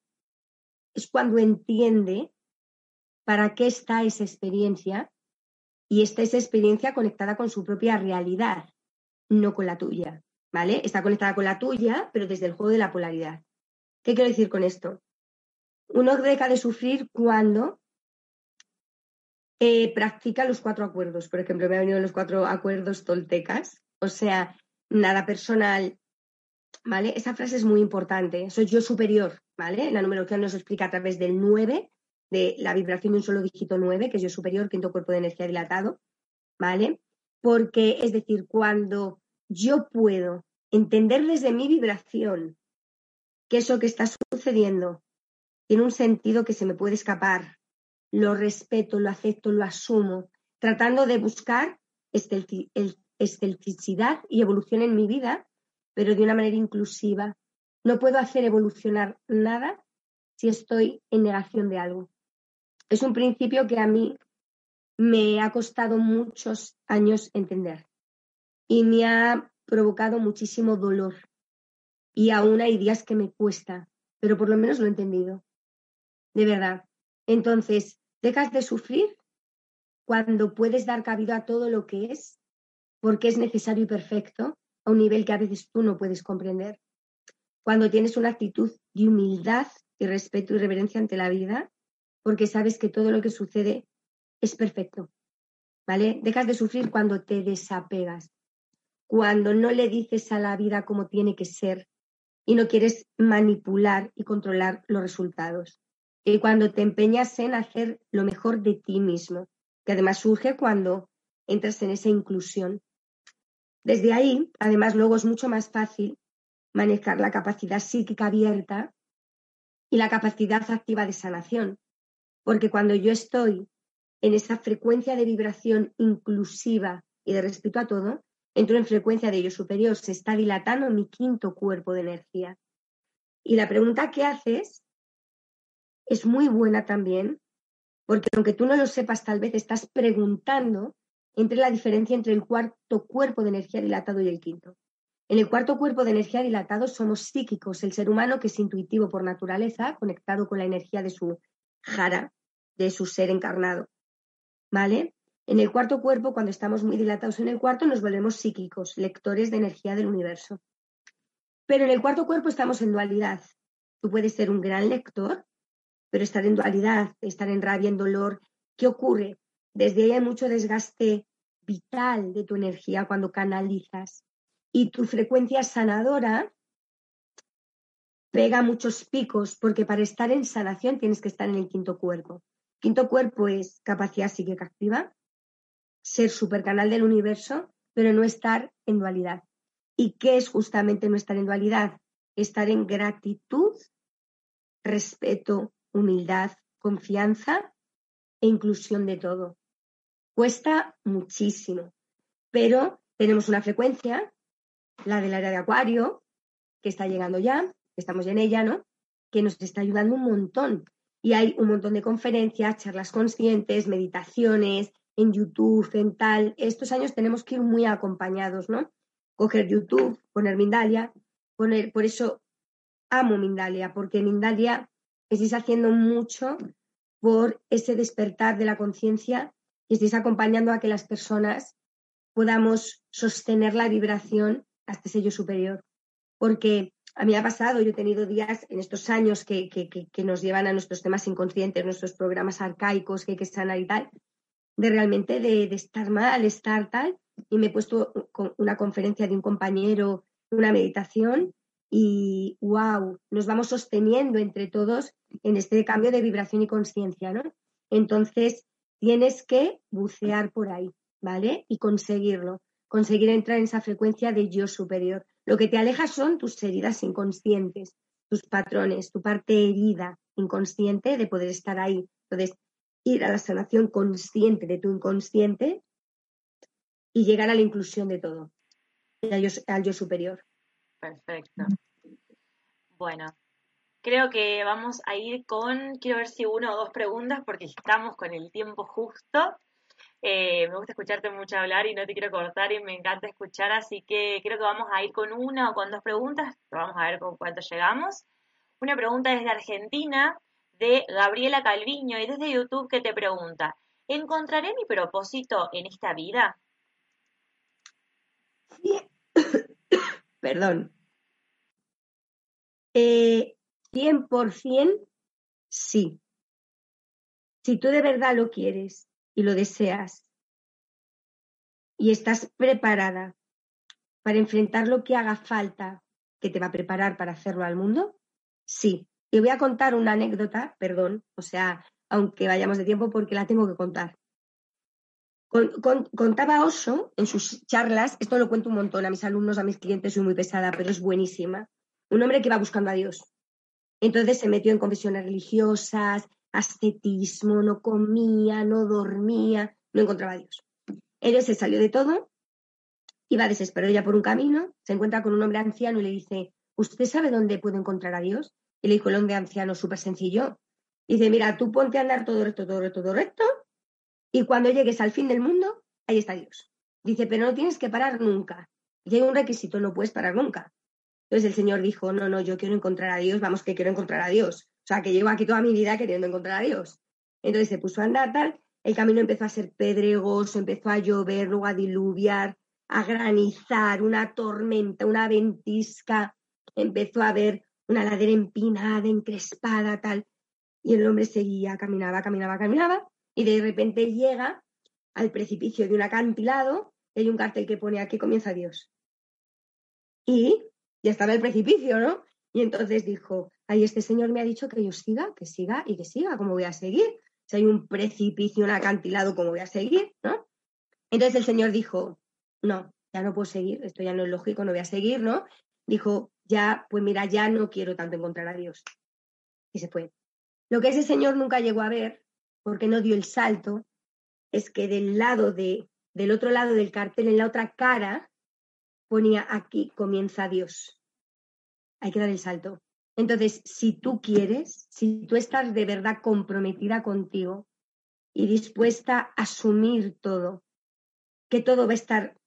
es cuando entiende para qué está esa experiencia y está esa experiencia conectada con su propia realidad, no con la tuya, ¿vale? Está conectada con la tuya, pero desde el juego de la polaridad. ¿Qué quiero decir con esto? Uno deja de sufrir cuando eh, practica los cuatro acuerdos. Por ejemplo, me han venido los cuatro acuerdos toltecas, o sea, nada personal, ¿vale? Esa frase es muy importante. Soy yo superior, ¿vale? La numerología nos explica a través del 9, de la vibración de un solo dígito 9, que es yo superior, quinto cuerpo de energía dilatado, ¿vale? Porque, es decir, cuando yo puedo entender desde mi vibración que eso que está sucediendo tiene un sentido que se me puede escapar. Lo respeto, lo acepto, lo asumo, tratando de buscar estelticidad y evolución en mi vida, pero de una manera inclusiva. No puedo hacer evolucionar nada si estoy en negación de algo. Es un principio que a mí me ha costado muchos años entender y me ha provocado muchísimo dolor y aún hay días que me cuesta, pero por lo menos lo he entendido. De verdad. Entonces, dejas de sufrir cuando puedes dar cabida a todo lo que es, porque es necesario y perfecto, a un nivel que a veces tú no puedes comprender. Cuando tienes una actitud de humildad y respeto y reverencia ante la vida, porque sabes que todo lo que sucede es perfecto. ¿Vale? Dejas de sufrir cuando te desapegas, cuando no le dices a la vida cómo tiene que ser, y no quieres manipular y controlar los resultados. Y cuando te empeñas en hacer lo mejor de ti mismo, que además surge cuando entras en esa inclusión. Desde ahí, además, luego es mucho más fácil manejar la capacidad psíquica abierta y la capacidad activa de sanación. Porque cuando yo estoy en esa frecuencia de vibración inclusiva y de respeto a todo, entro en frecuencia de ello superior, se está dilatando mi quinto cuerpo de energía. Y la pregunta que haces es muy buena también, porque aunque tú no lo sepas, tal vez estás preguntando entre la diferencia entre el cuarto cuerpo de energía dilatado y el quinto. En el cuarto cuerpo de energía dilatado somos psíquicos, el ser humano que es intuitivo por naturaleza, conectado con la energía de su jara, de su ser encarnado. ¿Vale? En el cuarto cuerpo, cuando estamos muy dilatados en el cuarto, nos volvemos psíquicos, lectores de energía del universo. Pero en el cuarto cuerpo estamos en dualidad. Tú puedes ser un gran lector, pero estar en dualidad, estar en rabia, en dolor. ¿Qué ocurre? Desde ahí hay mucho desgaste vital de tu energía cuando canalizas. Y tu frecuencia sanadora pega muchos picos, porque para estar en sanación tienes que estar en el quinto cuerpo. Quinto cuerpo es capacidad psíquica activa, ser supercanal del universo, pero no estar en dualidad. ¿Y qué es justamente no estar en dualidad? Estar en gratitud, respeto, humildad, confianza e inclusión de todo. Cuesta muchísimo, pero tenemos una frecuencia, la del área de acuario, que está llegando ya, estamos en ella, ¿no? Que nos está ayudando un montón. Y hay un montón de conferencias, charlas conscientes, meditaciones en YouTube, en tal. Estos años tenemos que ir muy acompañados, ¿no? Coger YouTube, poner Mindalia, poner, por eso amo Mindalia, porque Mindalia estáis haciendo mucho por ese despertar de la conciencia y estáis acompañando a que las personas podamos sostener la vibración hasta ese yo superior. Porque a mí ha pasado, yo he tenido días en estos años que, nos llevan a nuestros temas inconscientes, nuestros programas arcaicos que hay que sanar y tal, de realmente de, estar mal, estar tal, y me he puesto con una conferencia de un compañero, una meditación, y wow, nos vamos sosteniendo entre todos en este cambio de vibración y conciencia, ¿no? Entonces, tienes que bucear por ahí, ¿vale? Y conseguirlo, conseguir entrar en esa frecuencia de yo superior. Lo que te aleja son tus heridas inconscientes, tus patrones, tu parte herida inconsciente de poder estar ahí. Entonces, ir a la sanación consciente de tu inconsciente y llegar a la inclusión de todo, al yo superior. Perfecto. Bueno, creo que vamos a ir con, quiero ver si una o dos preguntas porque estamos con el tiempo justo. Eh, me gusta escucharte mucho hablar y no te quiero cortar y me encanta escuchar, así que creo que vamos a ir con una o con dos preguntas, vamos a ver con cuánto llegamos. Una pregunta desde Argentina, de Gabriela Calviño, y desde YouTube que te pregunta, ¿encontraré mi propósito en esta vida? Perdón. Eh, 100% sí. Si tú de verdad lo quieres y lo deseas y estás preparada para enfrentar lo que haga falta que te va a preparar para hacerlo al mundo, sí. Y voy a contar una anécdota, perdón, o sea, aunque vayamos de tiempo porque la tengo que contar. Contaba Oso en sus charlas, esto lo cuento un montón a mis alumnos, a mis clientes, soy muy pesada, pero es buenísima. Un hombre que va buscando a Dios, entonces se metió en confesiones religiosas, ascetismo, no comía, no dormía, no encontraba a Dios. Él se salió de todo, iba desesperado ya por un camino, se encuentra con un hombre anciano y le dice, ¿usted sabe dónde puedo encontrar a Dios? Y le dijo el hombre anciano, súper sencillo. Dice, mira, tú ponte a andar todo recto, todo recto, todo recto, y cuando llegues al fin del mundo, ahí está Dios. Dice, pero no tienes que parar nunca. Y hay un requisito, no puedes parar nunca. Entonces el Señor dijo, no, no, yo quiero encontrar a Dios, vamos, que quiero encontrar a Dios. O sea, que llevo aquí toda mi vida queriendo encontrar a Dios. Entonces se puso a andar tal, el camino empezó a ser pedregoso, empezó a llover, luego a diluviar, a granizar, una tormenta, una ventisca, empezó a haber una ladera empinada, encrespada, tal. Y el hombre seguía, caminaba, caminaba, caminaba, y de repente llega al precipicio de un acantilado, y hay un cartel que pone aquí comienza Dios. Y ya estaba el precipicio, ¿no? Y entonces dijo, ay, este señor me ha dicho que yo siga, que siga y que siga, ¿cómo voy a seguir? Si hay un precipicio, un acantilado, ¿cómo voy a seguir? ¿No? Entonces el señor dijo, no, ya no puedo seguir, esto ya no es lógico, no voy a seguir, ¿no? Dijo, ya, pues mira, ya no quiero tanto encontrar a Dios. Y se fue. Lo que ese señor nunca llegó a ver, porque no dio el salto, es que del lado de del otro lado del cartel, en la otra cara, ponía aquí comienza Dios. Hay que dar el salto. Entonces, si tú quieres, si tú estás de verdad comprometida contigo y dispuesta a asumir todo, que todo va a estar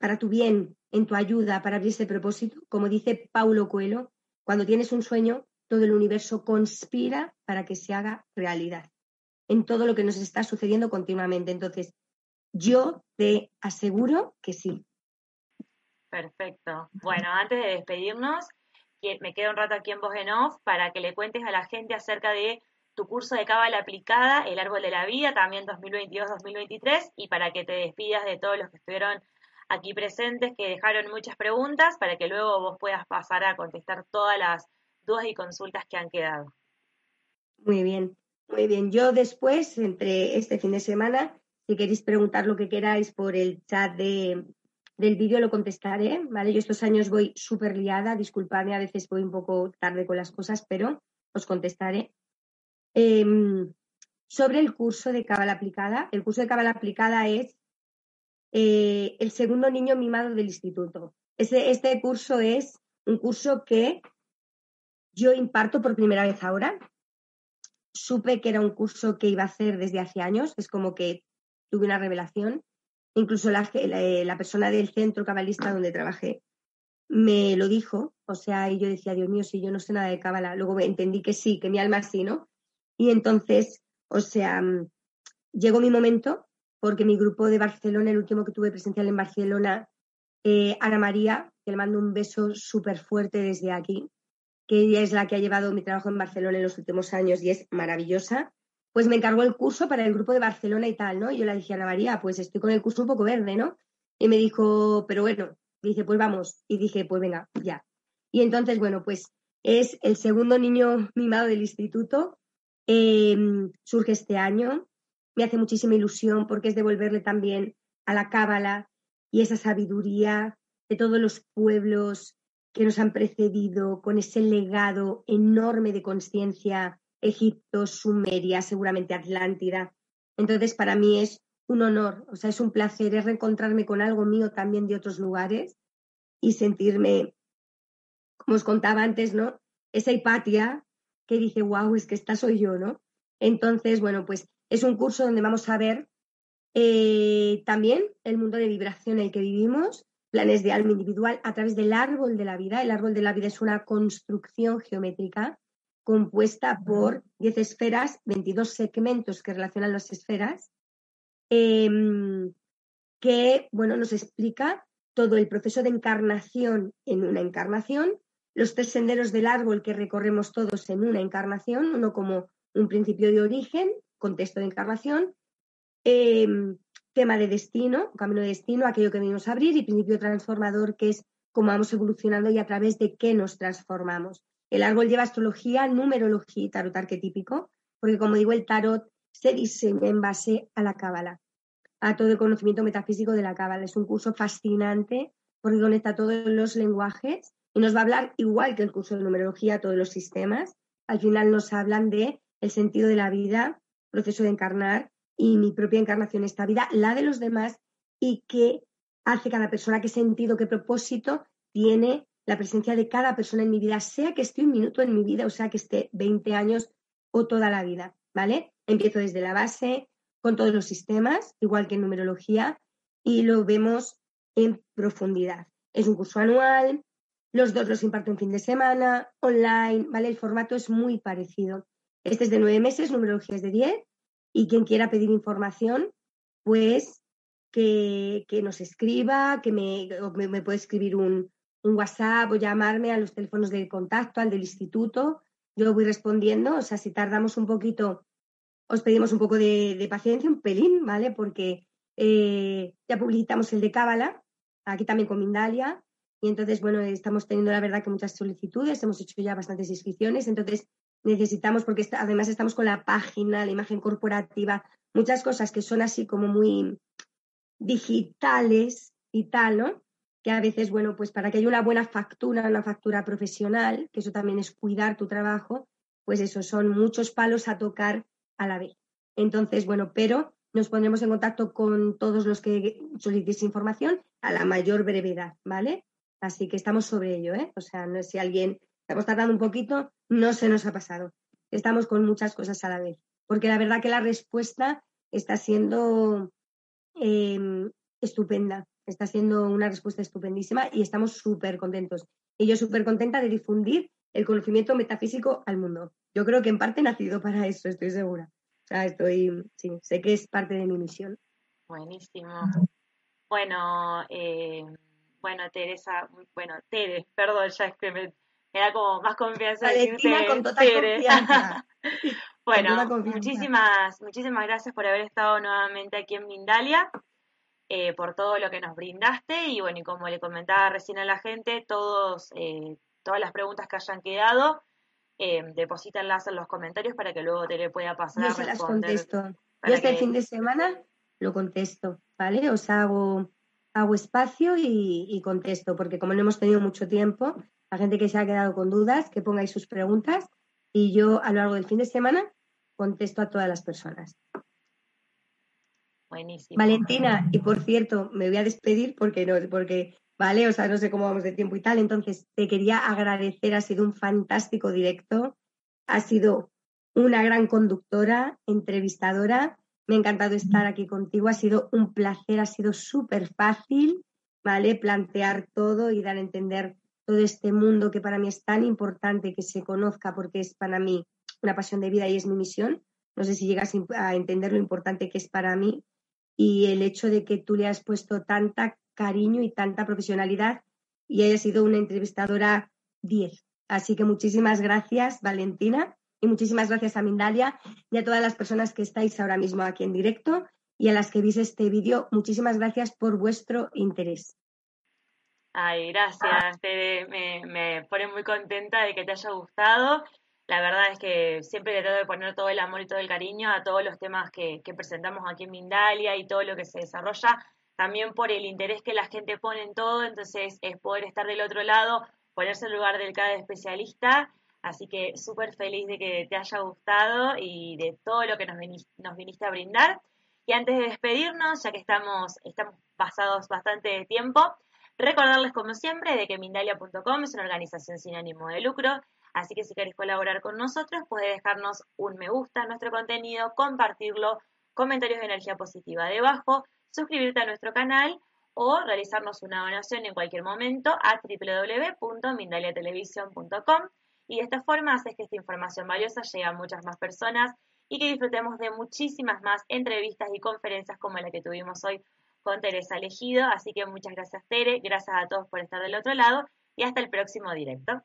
para tu bien, en tu ayuda, para abrir ese propósito, como dice Paulo Coelho, cuando tienes un sueño, todo el universo conspira para que se haga realidad en todo lo que nos está sucediendo continuamente. Entonces, yo te aseguro que sí. Perfecto. Bueno, antes de despedirnos, me quedo un rato aquí en Voz en Off para que le cuentes a la gente acerca de tu curso de cábala aplicada, El Árbol de la Vida, también 2022-2023, y para que te despidas de todos los que estuvieron aquí presentes, que dejaron muchas preguntas, para que luego vos puedas pasar a contestar todas las dudas y consultas que han quedado. Muy bien. Muy bien, yo después, entre este fin de semana, si queréis preguntar lo que queráis por el chat de, del vídeo, lo contestaré, ¿vale? Yo estos años voy súper liada, disculpadme, a veces voy un poco tarde con las cosas, pero os contestaré. Em, sobre el curso de Cábala aplicada, el curso de Cábala aplicada es eh, el segundo niño mimado del instituto. este curso es un curso que yo imparto por primera vez ahora, supe que era un curso que iba a hacer desde hace años, es como que tuve una revelación. Incluso la, la, persona del centro cabalista donde trabajé me lo dijo, o sea, y yo decía, Dios mío, si yo no sé nada de cábala, luego entendí que sí, que mi alma sí, ¿no? Y entonces, o sea, mm, llegó mi momento, porque mi grupo de Barcelona, el último que tuve presencial en Barcelona, eh, Ana María, que le mando un beso súper fuerte desde aquí, que ella es la que ha llevado mi trabajo en Barcelona en los últimos años y es maravillosa, pues me encargó el curso para el grupo de Barcelona y tal, ¿no? Y yo le dije a Ana María, pues estoy con el curso un poco verde, ¿no? Y me dijo, pero bueno, dice, pues vamos. Y dije, pues venga, ya. Y entonces, bueno, pues es el segundo niño mimado del instituto. Em, surge este año. Me hace muchísima ilusión porque es devolverle también a la cábala y esa sabiduría de todos los pueblos que nos han precedido con ese legado enorme de conciencia, Egipto, Sumeria, seguramente Atlántida. Entonces, para mí es un honor, o sea, es un placer, es reencontrarme con algo mío también de otros lugares y sentirme, como os contaba antes, ¿no? Esa hipatia que dice, wow, es que esta soy yo, ¿no? Entonces, bueno, pues es un curso donde vamos a ver eh, también el mundo de vibración en el que vivimos, planes de alma individual a través del árbol de la vida. El árbol de la vida es una construcción geométrica compuesta por 10 esferas, 22 segmentos que relacionan las esferas, em, que bueno, nos explica todo el proceso de encarnación en una encarnación, los tres senderos del árbol que recorremos todos en una encarnación, uno como un principio de origen, contexto de encarnación, em, tema de destino, camino de destino, aquello que venimos a abrir, y principio transformador, que es cómo vamos evolucionando y a través de qué nos transformamos. El árbol lleva astrología, numerología y tarot arquetípico, porque como digo, el tarot se diseña en base a la cábala, a todo el conocimiento metafísico de la cábala. Es un curso fascinante porque conecta todos los lenguajes y nos va a hablar igual que el curso de numerología, todos los sistemas. Al final nos hablan de el sentido de la vida, proceso de encarnar y mi propia encarnación, esta vida, la de los demás y qué hace cada persona, qué sentido, qué propósito tiene la presencia de cada persona en mi vida, sea que esté un minuto en mi vida o sea que esté 20 años o toda la vida, ¿vale? Empiezo desde la base con todos los sistemas, igual que en numerología, y lo vemos en profundidad. Es un curso anual, los dos los imparto en fin de semana, online, ¿vale? El formato es muy parecido. Este es de nueve meses, numerología es de diez, y quien quiera pedir información, pues que, nos escriba, que me, me, puede escribir un, WhatsApp o llamarme a los teléfonos de contacto, al del instituto. Yo voy respondiendo, o sea, si tardamos un poquito, os pedimos un poco de, paciencia, un pelín, ¿vale? Porque eh, ya publicitamos el de Cábala, aquí también con Mindalia, y entonces, bueno, estamos teniendo la verdad que muchas solicitudes, hemos hecho ya bastantes inscripciones, entonces necesitamos, porque además estamos con la página, la imagen corporativa, muchas cosas que son así como muy digitales y tal, ¿no? Que a veces, bueno, pues para que haya una buena factura, una factura profesional, que eso también es cuidar tu trabajo, pues eso son muchos palos a tocar a la vez. Entonces, bueno, pero nos pondremos en contacto con todos los que solicitéis información a la mayor brevedad, ¿vale? Así que estamos sobre ello, ¿eh? O sea, no es si alguien estamos tardando un poquito, no se nos ha pasado. Estamos con muchas cosas a la vez. Porque la verdad que la respuesta está siendo em, estupenda. Está siendo una respuesta estupendísima y estamos súper contentos. Y yo súper contenta de difundir el conocimiento metafísico al mundo. Yo creo que en parte he nacido para eso, estoy segura. O sea, estoy, sí, sé que es parte de mi misión. Buenísimo. Bueno, eh, bueno, Teresa, bueno, Tere, perdón, ya es que me, da como más confianza Valentina, con total Confianza. bueno, muchísimas, muchísimas gracias por haber estado nuevamente aquí en Mindalia. Eh, por todo lo que nos brindaste y bueno, y como le comentaba recién a la gente, todos, eh, todas las preguntas que hayan quedado, eh, deposítanlas en los comentarios para que luego te le pueda pasar Yo se las contesto. Yo este fin de semana lo contesto, ¿vale? Os hago, hago espacio y, y, contesto, porque como no hemos tenido mucho tiempo, la gente que se ha quedado con dudas, que pongáis sus preguntas y yo a lo largo del fin de semana contesto a todas las personas. Buenísimo. Valentina, y por cierto, me voy a despedir porque no, porque, vale, o sea, no sé cómo vamos de tiempo y tal. Entonces, te quería agradecer, ha sido un fantástico directo, ha sido una gran conductora, entrevistadora. Me ha encantado estar aquí contigo, ha sido un placer, ha sido súper fácil, ¿vale? Plantear todo y dar a entender todo este mundo que para mí es tan importante que se conozca porque es para mí una pasión de vida y es mi misión. No sé si llegas a entender lo importante que es para mí y el hecho de que tú le has puesto tanta cariño y tanta profesionalidad y haya sido una entrevistadora 10. Así que muchísimas gracias, Valentina, y muchísimas gracias a Mindalia y a todas las personas que estáis ahora mismo aquí en directo y a las que vís este vídeo. Muchísimas gracias por vuestro interés. Ay, gracias, Me, me pone muy contenta de que te haya gustado. La verdad es que siempre le trato de poner todo el amor y todo el cariño a todos los temas que, presentamos aquí en Mindalia y todo lo que se desarrolla, también por el interés que la gente pone en todo, entonces es poder estar del otro lado, ponerse en lugar del cada especialista, así que súper feliz de que te haya gustado y de todo lo que nos viniste, a brindar. Y antes de despedirnos, ya que estamos, estamos pasados bastante tiempo, recordarles como siempre de que Mindalia.com es una organización sin ánimo de lucro, Así que si queréis colaborar con nosotros, puedes dejarnos un me gusta a nuestro contenido, compartirlo, comentarios de energía positiva debajo, suscribirte a nuestro canal o realizarnos una donación en cualquier momento a www.mindaliatelevisión.com y de esta forma haces que esta información valiosa llegue a muchas más personas y que disfrutemos de muchísimas más entrevistas y conferencias como la que tuvimos hoy con Teresa Elegido. Así que muchas gracias Tere, gracias a todos por estar del otro lado y hasta el próximo directo.